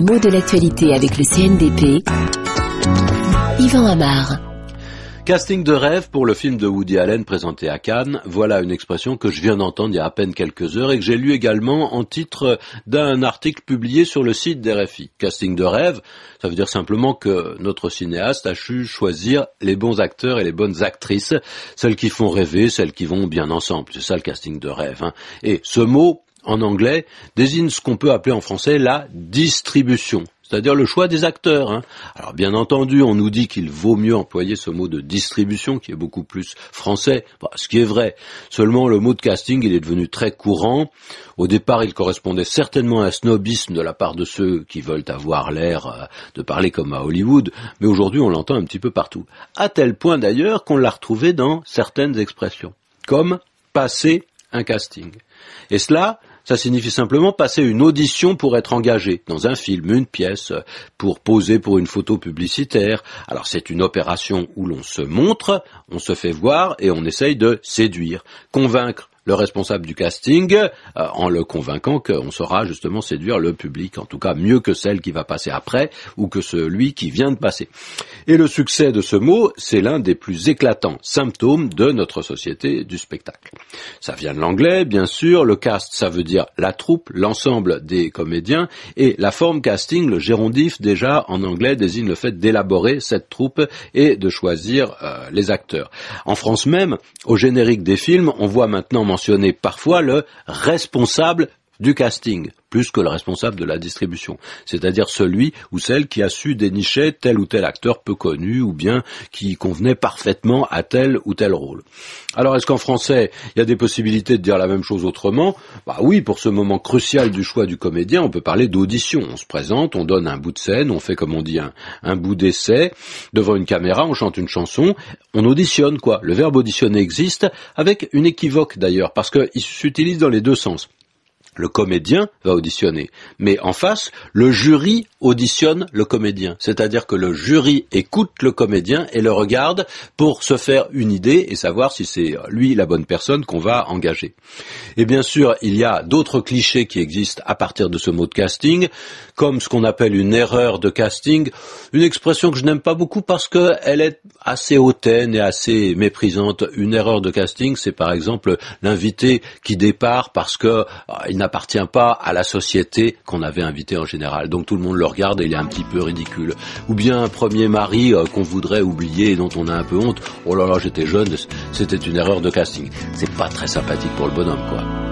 Les mots de l'actualité avec le CNDP. Yvan Amar. Casting de rêve pour le film de Woody Allen présenté à Cannes, voilà une expression que je viens d'entendre il y a à peine quelques heures et que j'ai lu également en titre d'un article publié sur le site d'RFI. Casting de rêve, ça veut dire simplement que notre cinéaste a su choisir les bons acteurs et les bonnes actrices, celles qui font rêver, celles qui vont bien ensemble. C'est ça le casting de rêve. Hein. Et ce mot, en anglais, désigne ce qu'on peut appeler en français la distribution c'est-à-dire le choix des acteurs. Hein. Alors bien entendu, on nous dit qu'il vaut mieux employer ce mot de distribution qui est beaucoup plus français, ce qui est vrai. Seulement le mot de casting, il est devenu très courant. Au départ, il correspondait certainement à un snobisme de la part de ceux qui veulent avoir l'air euh, de parler comme à Hollywood, mais aujourd'hui on l'entend un petit peu partout. À tel point d'ailleurs qu'on l'a retrouvé dans certaines expressions, comme passer un casting. Et cela, ça signifie simplement passer une audition pour être engagé dans un film, une pièce, pour poser pour une photo publicitaire. Alors c'est une opération où l'on se montre, on se fait voir et on essaye de séduire, convaincre le responsable du casting euh, en le convainquant qu'on saura justement séduire le public, en tout cas mieux que celle qui va passer après ou que celui qui vient de passer. Et le succès de ce mot, c'est l'un des plus éclatants symptômes de notre société du spectacle. Ça vient de l'anglais, bien sûr, le cast, ça veut dire la troupe, l'ensemble des comédiens, et la forme casting, le gérondif déjà en anglais désigne le fait d'élaborer cette troupe et de choisir euh, les acteurs. En France même, au générique des films, on voit maintenant parfois le responsable du casting plus que le responsable de la distribution, c'est-à-dire celui ou celle qui a su dénicher tel ou tel acteur peu connu ou bien qui convenait parfaitement à tel ou tel rôle. Alors est-ce qu'en français il y a des possibilités de dire la même chose autrement? Bah oui, pour ce moment crucial du choix du comédien, on peut parler d'audition. On se présente, on donne un bout de scène, on fait comme on dit un, bout d'essai devant une caméra, on chante une chanson, on auditionne quoi. Le verbe auditionner existe avec une équivoque d'ailleurs parce qu'il s'utilise dans les deux sens le comédien va auditionner. Mais en face, le jury auditionne le comédien. C'est-à-dire que le jury écoute le comédien et le regarde pour se faire une idée et savoir si c'est lui la bonne personne qu'on va engager. Et bien sûr, il y a d'autres clichés qui existent à partir de ce mot de casting, comme ce qu'on appelle une erreur de casting, une expression que je n'aime pas beaucoup parce qu'elle est assez hautaine et assez méprisante. Une erreur de casting, c'est par exemple l'invité qui départ parce que ah, n'appartient pas à la société qu'on avait invité en général. Donc tout le monde le regarde et il est un petit peu ridicule. Ou bien un premier mari euh, qu'on voudrait oublier et dont on a un peu honte. Oh là là, j'étais jeune, c'était une erreur de casting. C'est pas très sympathique pour le bonhomme, quoi.